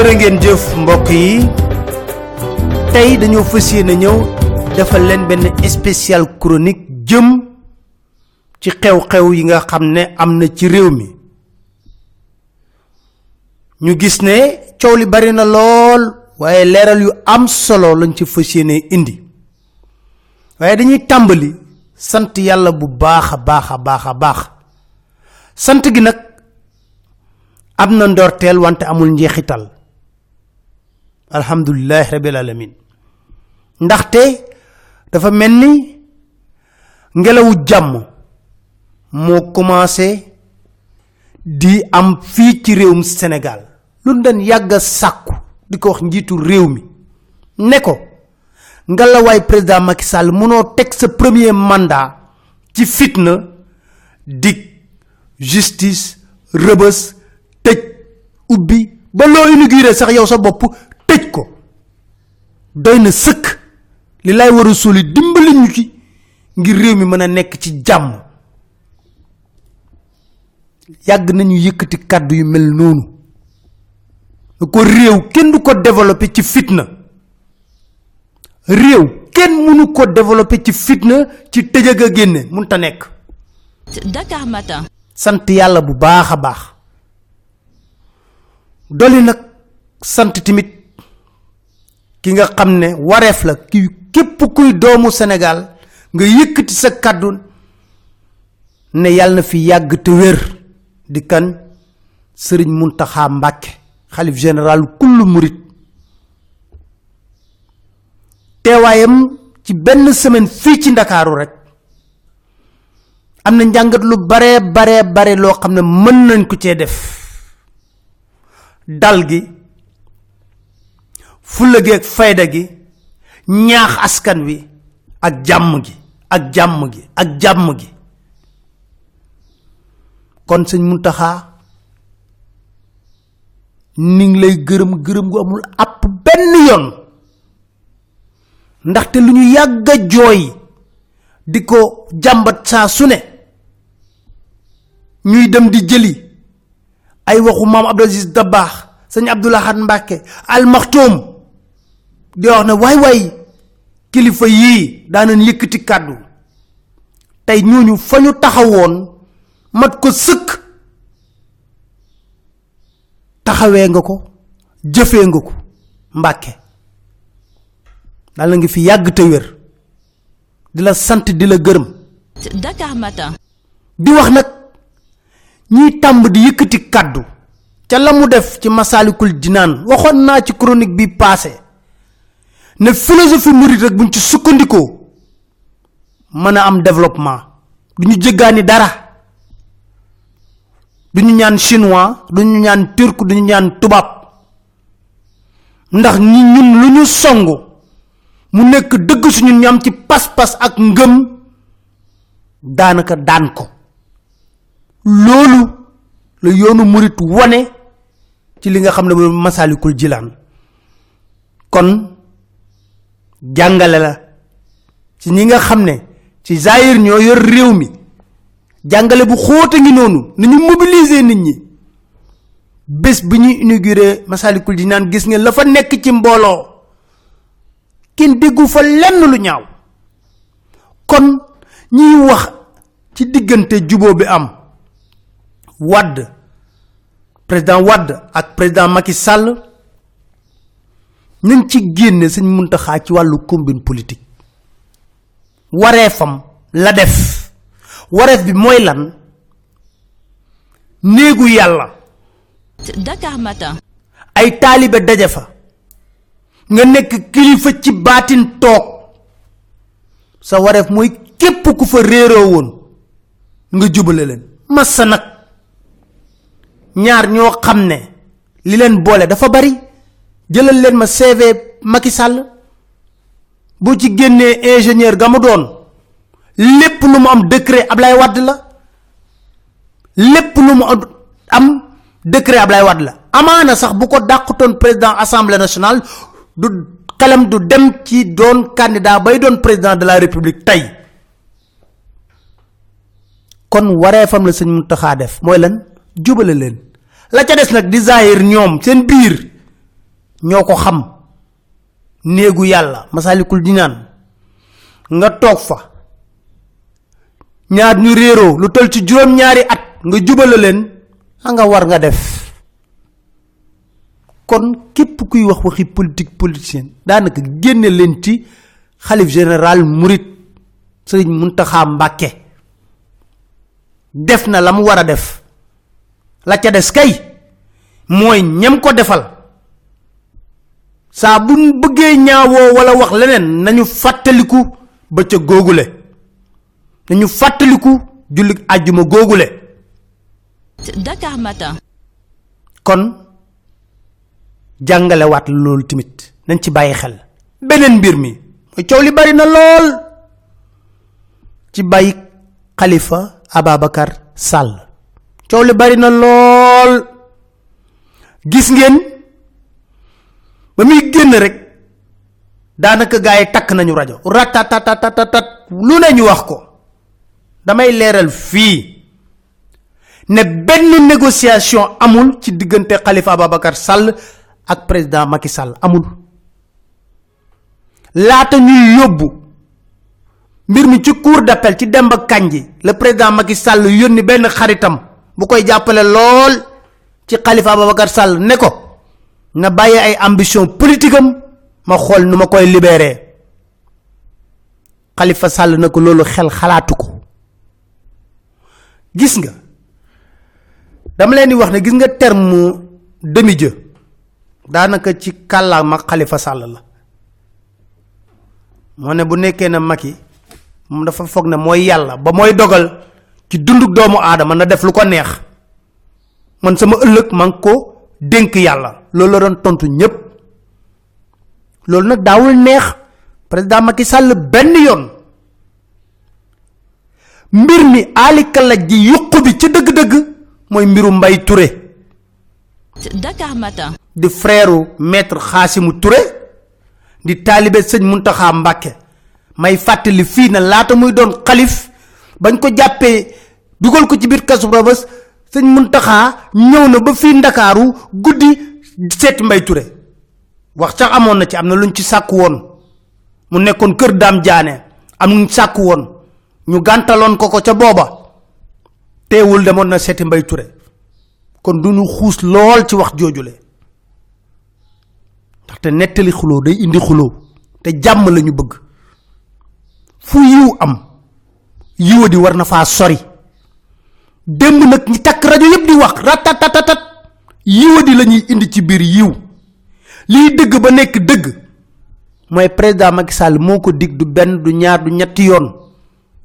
jërë ngeen jëf mbokk yi. Tey dañoo fas yéene ñëw defal leen benn spécial chronique jëm ci xew-xew yi nga xam ne am na ci réew mi. Ñu gis ne coow li bari na lool waaye leeral yu am solo lañ ci fas yéene indi. Waaye dañuy tàmbali sant yàlla bu baax a baax a baax a baax. Sant gi nag am na ndorteel wante amul njeexital alhamdulilah rabil alamin. Ndaxte dafa mel ni ngelawu jàmm moo commencé di am fii ci réewum sénégal. Lu dañ yàgg sàkku di ko wax njiitu réew mi. Ne ko ngalawaay président Macky Sall premier mandat ci fitna dig justice rëbës tëj ubbi ba loo inauguré sax yow sa bopp doy na sëkk li lay war a soli dimbali ñu ci ngir réew mi mën a nekk ci jàmm. Yàgg nañu yëkkati kàddu yu mel noonu. Ko réew kenn du ko développé ci fitna. Réew kenn mënu ko développé ci fitna ci tëjëg a génne munta nekk. Dakar Matin. sant yàlla bu baax a baax. Doli nag sant timit ki nga xam ne la ki képp kuy doomu sénégal nga yëkkati sa kàddu ne yàlla na fi yàgg te wér di kan? Murit. Teewaayam ci benn semaine fii ci ndakaaru rek. Am na njàngat lu bare bare bare loo xam ne mën nañ ko cee def. Dal gi fulla gi ak fayda gi ñaax askan wi ak jàmm gi ak jàmm gi ak jàmm gi. Kon sëñ muntaxa ni ngi lay gërëm gërëm gu amul app benn yoon. Ndaxte lu ñu yàgg a jooy di ko jàmbat saa su ne ñuy dem di jëli ay waxu maam abdul aziz dabaax sëñ mbàkke almaxtoom di wax ne waay waay kilifa yii daanañ yëkkati kàddu. Tey ñooñu fa ñu taxawoon mat ko sëkk. Taxawee nga ko jëfee nga ko mbàkke. Daal ngi fi yàgg te wér. Di la sant di la gërëm. Dakar Matin. di wax nag ñiy tàmb di yëkkati kàddu ca la mu def ci masaalikul jinaan waxoon naa ci chronique bi passé ne philosophie murid rek buñ ci sukkandikoo mën a am développement. Du ñu jëggaani dara. Du ñu ñaan chinois du ñu ñaan turc du ñu ñaan tubaab. Ndax ñi ñun lu ñu songu mu nekk dëgg suñu ñu am ci pas-pas ak ngëm daanaka daan ko. Loolu la yoonu murit wane ci li nga xam ne masalikul kon jàngale la ci ñi nga xam ne ci zaahir ñoo yor réew mi. jàngale bu xóota ngi noonu nañu mobiliser nit ñi. bés bi ñuy inauguré masalikul jinaan gis ngeen la fa nekk ci mbooloo. kenn déggu fa lenn lu ñaaw. kon ñiy wax ci diggante juboo bi am. Wadd président wadd ak président Macky Sall nañ ci génne suñ muntaxaa ci wàllu combine politique. Wareefam la def. Wareef bi mooy lan? Néegu yàlla. Dakar Matin. ay taalibe daje fa. Nga nekk kilifa ci baatin toog. Sa wareef mooy képp ku fa réeroo woon nga jubale leen. Massa nag. Ñaar ñoo xam ne li leen boole dafa bari jëlal leen ma CV Macky Sall. boo ci génnee ingénieur doon lépp lu mu am décret Ablaye Wade la. lépp lu mu am décret Ablaye Wade la. amaana sax bu ko dàqutoon président assemblée nationale du xelam du dem ci doon candidat bay doon président de la république tey. kon wareefam la sëñ Muntaxa def mooy lan? jubale leen. la ca des nag zahir ñoom seen biir ñoko xam. Neegu yalla masalikul dinan nga tok fa. Ñaar ñu réero lu tol ci juroom ñaari at nga jubal leen nga war nga def. Kon képp kuy wax waxi politique politicien daanaka génne leen ci xalif général murit sëriñ muntaxa mbàkke. Def na la mu war a def. La ca des kay mooy ñam ko defal saa bu bëggee ñaawoo wala wax leneen nañu fàttaliku ba ca góogule nañu fàttaliku julli àjjuma Dakar Matin. kon jàngale waat loolu timit. Nañ ci bàyyi xel. Beneen mbir mi. Mooy coow li bari na lool. Ci bàyyi xalifa ababakar sàll coow li bari na lool. Gis ngeen ba muy génn rek daanaka gaa yi takk nañu rajo. Ratatatatat lu ne wax ko. Damay leeral fii ne benn négociation amul ci diggante Khalifa Ababacar Sall ak président Macky Sall. Amul. Laata ñuy yóbbu mbir mi ci cour d'appel ci Demba Kanji le président Macky Sall yónni benn xaritam bu koy jàppale lool ci Khalifa Ababacar Sall ne ko na bàyyi ay ambition politique am ma xool nu ma koy libéré. Khalifa Sall na ko xel xalaatu ko. Gis nga dama leen di wax ne gis nga terme demi dieu daanaka ci kàllaama xalifa sàll la. Moo ne bu nekkee ne maki dafa ne ba mooy dogal ci dunduk doomu aadama na def lu ko neex. Man sama ëllëg man ko dénk yàlla loolu la doon tontu ñépp loolu nag daawul neex président Macky Sall benn yoon. mbir mi aalikalaj ji yuq bi ci dëgg-dëgg mooy mbiru mbay Touré. Dakar Matin. di frère maître Khassimou Touré. di talibé sëñ Muntaxa Mbàkke. may fàttali fii na laata muy doon xalif bañ ko jàppee dugal ko ci biir kasu rabas sëñ Muntaxa ñëw na ba fii Ndakaaru guddi seeti mbay Touré. Wax sax amoon na ci am na luñ ci sàkk woon. Mu nekkoon kër daam jaane am luñ sàkk woon. Ñu gàntaloon ko ca booba. Teewul demoon na seeti mbay Touré. Kon duñu xuus lool ci wax joojule. Ndaxte nettali xuloo day indi xuloo. Te jàmm lañu bëgg. Fu yiw am yiwa di war na faa sori. Démb nag ñi takk rajo yépp di wax ratatatatat yiwa di lañuy indi ci biir yiw. Lii dëgg ba nekk dëgg mooy président Macky Sall moo ko dig du benn du ñaar du ñetti yoon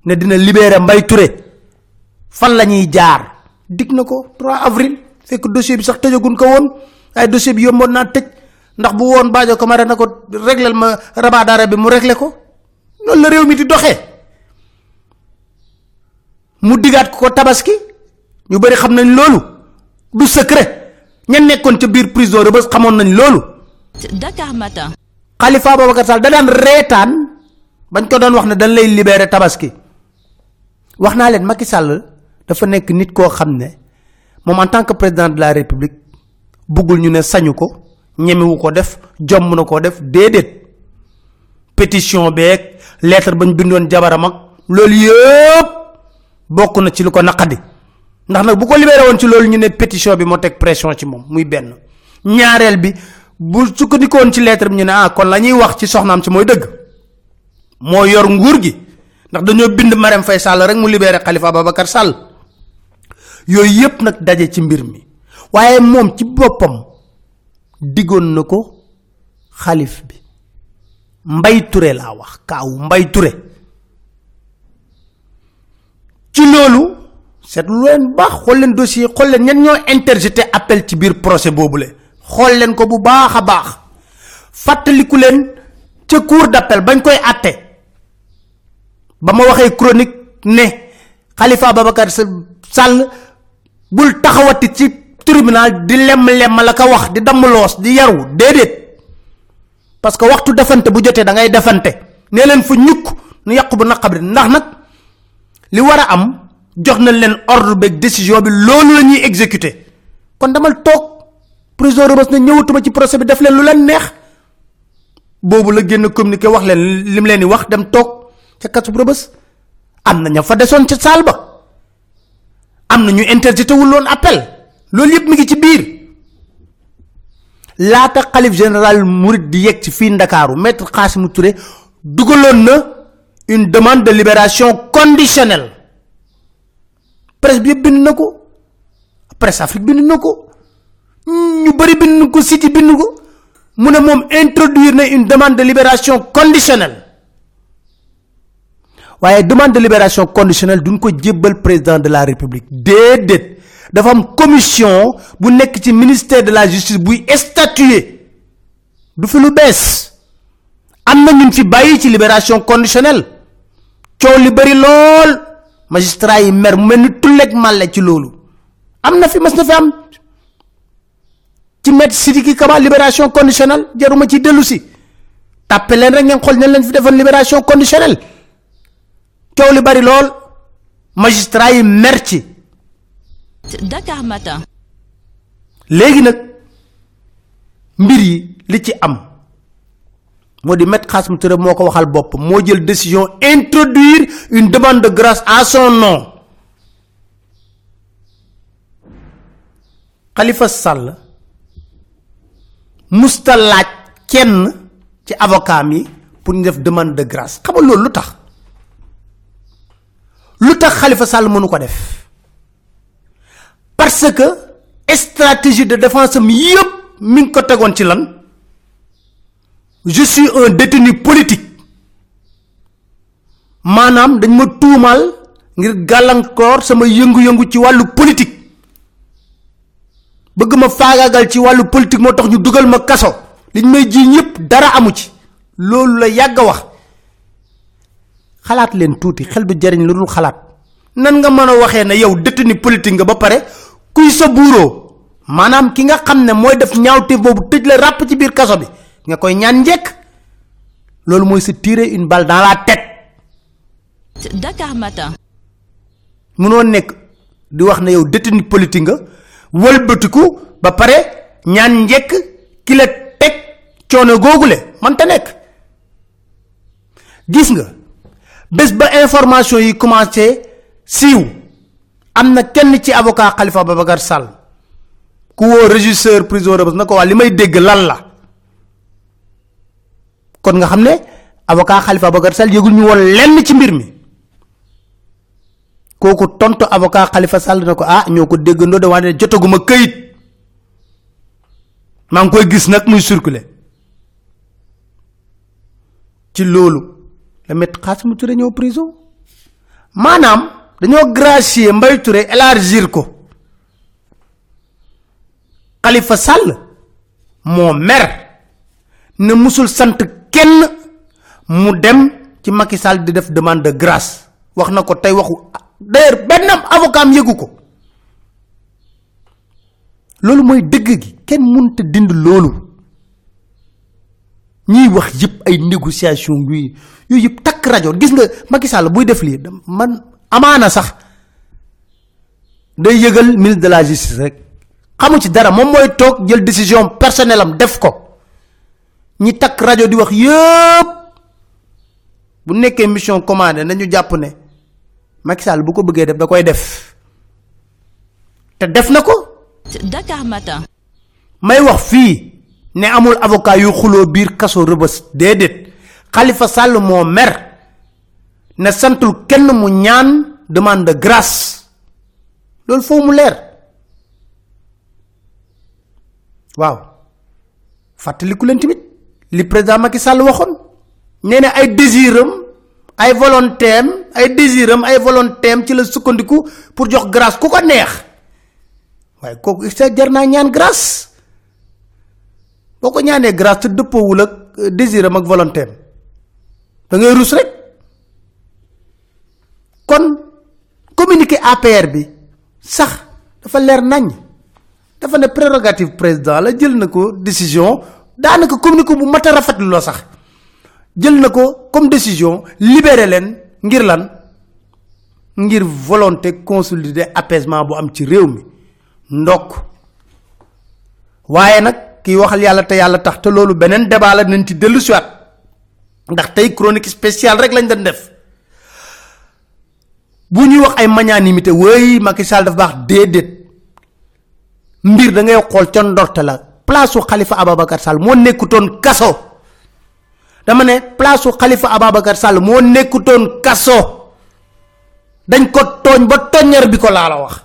ne dina libérer mbay Touré. Fan lañuy jaar? Dig na ko 3 avril. Fekk dossier bi sax tëjagun ko woon. Ay dossier bi yomboon naa tëj. Ndax bu woon Badio Camara na ko réglal ma rabat d'arrêt bi mu réglé ko. Loolu la réew mi di doxee mu digaat ko tabaski. Ñu bari xam nañ loolu. Du secret ña nekkoon ca biir prison bés xamoon nañ loolu. Dakar Matin. Khalifa Ababacar Sall da daan reetaan bañ ko doon wax ne dañ lay libérer tabaski. Wax naa leen Macky Sall dafa nekk nit koo xam ne moom en tant que président de la république buggul ñu ne sañu ko ñemewu ko def jomm na ko def déedéet. Pétition beeg lettre bañ bindoon jabaram ak loolu yëpp bokk na ci lu ko naqadi ndax nag bu ko libéré woon ci loolu ñu ne pétition bi moo teg pression ci moom muy benn. Ñaareel bi bu sukkandikoon ci lettre bi ñu ne ah kon la ñuy wax ci soxnaam ci mooy dëgg. Moo yor nguur gi. Ndax dañoo bind Marème Faye Sall rek mu libéré Khalifa Ababacar Sall. Yooyu yépp nag daje ci mbir mi. Waaye moom ci boppam diggoon na ko xalif bi. Mbay Touré laa wax kaawu mbay Touré. Ci loolu seetlu leen baax xool leen dossier xool leen ñan ñoo interjeté appel ci biir procès boobule. Xool leen ko bu baax a baax. Fàttaliku leen ca cour d'appel bañ koy atte ba ma waxee chronique ne Khalifa Ababacar Sall bul taxawati ci tribunal di lem lem la ka wax di damm loos di yaru déedéet. Parce que waxtu defante bu jotee da ngay defante. Nee leen fu ñukk nu yàqu bu naqabri ndax nag li war a am jox nañ leen ordre beeg décision bi loolu la ñuy exécuter. kon demal toog prison rebeus na ñewutuma ci procès bi def leen lu leen neex. bobu la genn communiqué wax leen lim leen wax dem tok ca kasu rebeus am na ña fa desoon ca saal ba. am na ñu wul woon appel. loolu yëpp mi ngi ci biir. laata xalif général mourid di yegg ci fii ndakaaru maître xaasimu touré dugaloon na une demande de libération conditionnelle presse bi bind na ko. Presse afrique bind na ko. Ñu bari bind ko bind introduire une demande de libération conditionnelle. Waaye demande de libération conditionnelle duñ ko jébbal président de la république. Déedéet. Dafa am commission bu nekk ci ministère de la justice buy statuer. Du fi lu bees. Am na ñun fi bàyyi libération conditionnelle. Coow li magistrat yi mer mu mel ni tulleeg màlle ci loolu. Am na fi mas na fi am. Ci maître sidiki kaba libération conditionnelle jaruma ci dellu si. Tàppe leen rek ngeen xool ñan leen fi defoon libération conditionnelle. Coow li bari lool. Magistrat yi mer ci. Dakar Matin. léegi nag mbir yi li ci am moo di maître Khassim Touré moo ko waxal bopp moo jël décision introduire une demande de grâce à son nom. Khalifa Sall musta laaj kenn ci avocat mi pour def demande de grâce. Xam nga loolu lu tax? Khalifa Sall mënu ko def? Parce que stratégie de défense am yépp mi ko ci lan je suis un détenu politique. Maanaam dañ ma tuumal ngir gàllankoor sama yëngu-yëngu ci wàllu politique. Bëgg ma faagaagal ci wàllu politique moo tax ñu dugal ma kaso. Liñ may jiiñ yépp dara amu ci. Loolu la yàgg wax. Xalaat leen tuuti xel du jariñ lu dul xalaat. Nan nga mën a waxee ne yow détenu politique nga ba pare kuy sa buuroo? Maanaam ki nga xam ne mooy def ñaawte boobu tëj la ràpp ci biir kaso bi nga koy ñaan njekk loolu mooy se tirer une balle dans la tête. Dakar Matin. munoo nekk di wax ne yow détenu politique nga wëlbatiku ba pare ñaan njekk ki la teg coono googule man ta nekk. Gis nga bés ba information yi commencé siiw am na kenn ci avocat Khalifa Babacar Sall ku woo régisseur prison Rebeuss na ko waa li may dégg lan la? Kon nga ne avocat Khalifa Babacar Sall ñu lenn ci mbir mi. Avocat Khalifa Sall na ah ñoo ko de wante jotaguma këyit. Maa koy gis nag muy circuler. Ci la met Touré prison. Gracier Touré élargir ko. Khalifa Sall moo mer ne musul kenn mu dem ci Macky Sall di def demande de grâce. Wax na ko tey waxu d'ailleurs benn avocat am yëgu ko. Loolu mooy dëgg gi. Kenn mënta dind loolu. Ñiy wax yëpp ay négociation yuy yooyu yëpp takk rajo. Gis nga Macky Sall buy def lii man amaana sax day yëgal ministre de la justice rek. Xamu ci dara moom mooy toog jël décision personnelle am def ko ñi takk rajo di wax yëpp bu nekkee mission commandée nañu jàpp ne Macky Sall bu ko bëggee def da koy def. Te def na ko. Dakar Matin. may wax fii ne amul avocat yu xuloo biir kaso rëbës déedéet. Khalifa Sall moo mer ne santul kenn mu ñaan demande de grâce. Loolu foo mu leer. Waaw. Fàttaliku leen tamit li président Macky Sall waxoon. Nee na ay désiram ay volontéem ay désiram ay volontéem ci la sukkandiku pour jox grâce ku neex. Waaye kooku sa jar naa ñaan grâce? Boo ko ñaanee grâce te dëppoowul ak désiram ak da ngay rek. Kon communiqué APR bi sax dafa leer nañ. Dafa ne prérogative président la jël na ko décision daanaka communiqué bu mat a rafetlu loo sax. Jël na ko comme décision libéré leen ngir lan? Ngir volonté consolider apaisement bu am ci réew mi. Ndokk. Waaye nag kii waxal yàlla te yàlla tax te loolu beneen débat la nañ ci siwaat ndax tey chronique spéciale rek lañ def. Bu ñuy wax ay magnanimité wéy Macky Sall dafa baax déedéet. Mbir da ngay ndorte la place Khalifa Ababacar Sall moo nekkutoon kaso. Dama ne place Khalifa Ababacar Sall moo nekkutoon kaso. Dañ ko tooñ ba toññar bi ko laa la wax.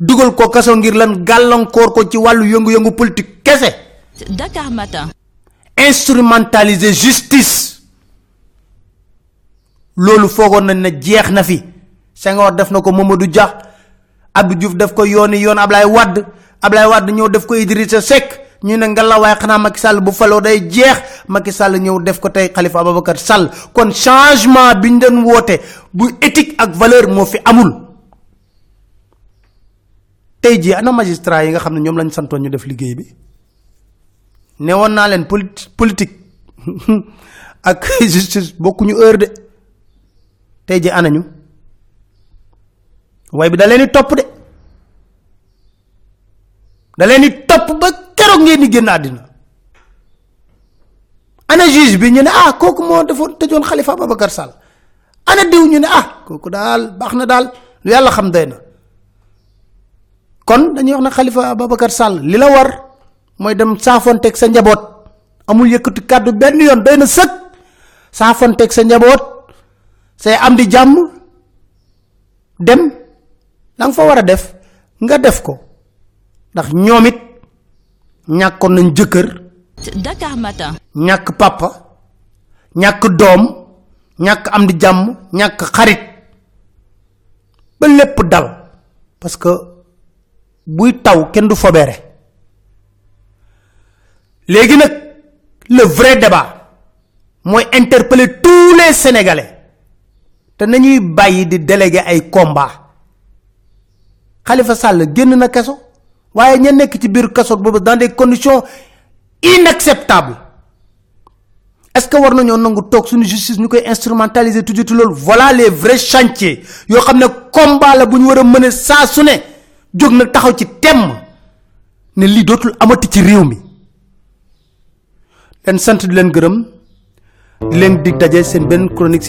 Dugal ko kaso ngir lan gàllankoor ko ci yëngu-yëngu politique kese. Dakar Matin. instrumentaliser justice. Loolu foogoon nañ ne jeex na fi. Senghor def na ko Mamadou Dia. Abdou Diouf def ko yooni yoon Ablaye Wade. Ablaye Wade ñëw def ko Idrissa Seck ñu ne ngalla waaye xanaa Macky Sall bu faloo day jeex. Macky Sall ñëw def ko tey Khalifa Ababacar Sall. Kon changement bi ñu doon woote bu éthique ak valeur moo fi amul. Tey jii ana magistrat yi nga xam ne ñoom lañ santoon ñu def liggéey bi? Ne woon naa leen polit politique ak justice bokkuñu heure de. Tey ji anañu way bi da leen di topp de. Da leen di topp ba keroog ngeen di génn àddina? Ana juge bi ñu ne ah kooku moo defoon tëjoon Khalifa Ababacar Sall. Ana diw ñu ne ah kooku daal baax na daal lu yàlla xam doy na. Kon dañuy wax na Khalifa Ababacar Sall li la war mooy dem saafonteeg sa njaboot. Amul yëkkati kàddu benn yoon doy na sëkk. Saafonteeg sa njaboot say am di jàmm dem. La nga fa war a def nga def ko. Ndax ñoom ñàkkoon nañ jëkkër. Dakar Matin. ñàkk papa. Ñàkk doom. Ñàkk am di jàmm. Ñàkk xarit. Ba lépp dal. Parce que buy taw kenn du fobere léegi nag le vrai débat mooy interpeller tous les sénégalais. Te nañuy bàyyi di déléguer ay combat. Khalifa Sall génn na kaso waaye ña ci kaso dans des conditions inacceptables. Est-ce que war nañoo nangu suñu justice ñu koy instrumentaliser toujours ci loolu? Voilà les vrais chantiers yoo xam ne combat la bu ñu war a mën a ne. Na taxaw ci temm ne lii dootul amati ci réew mi. Di chronique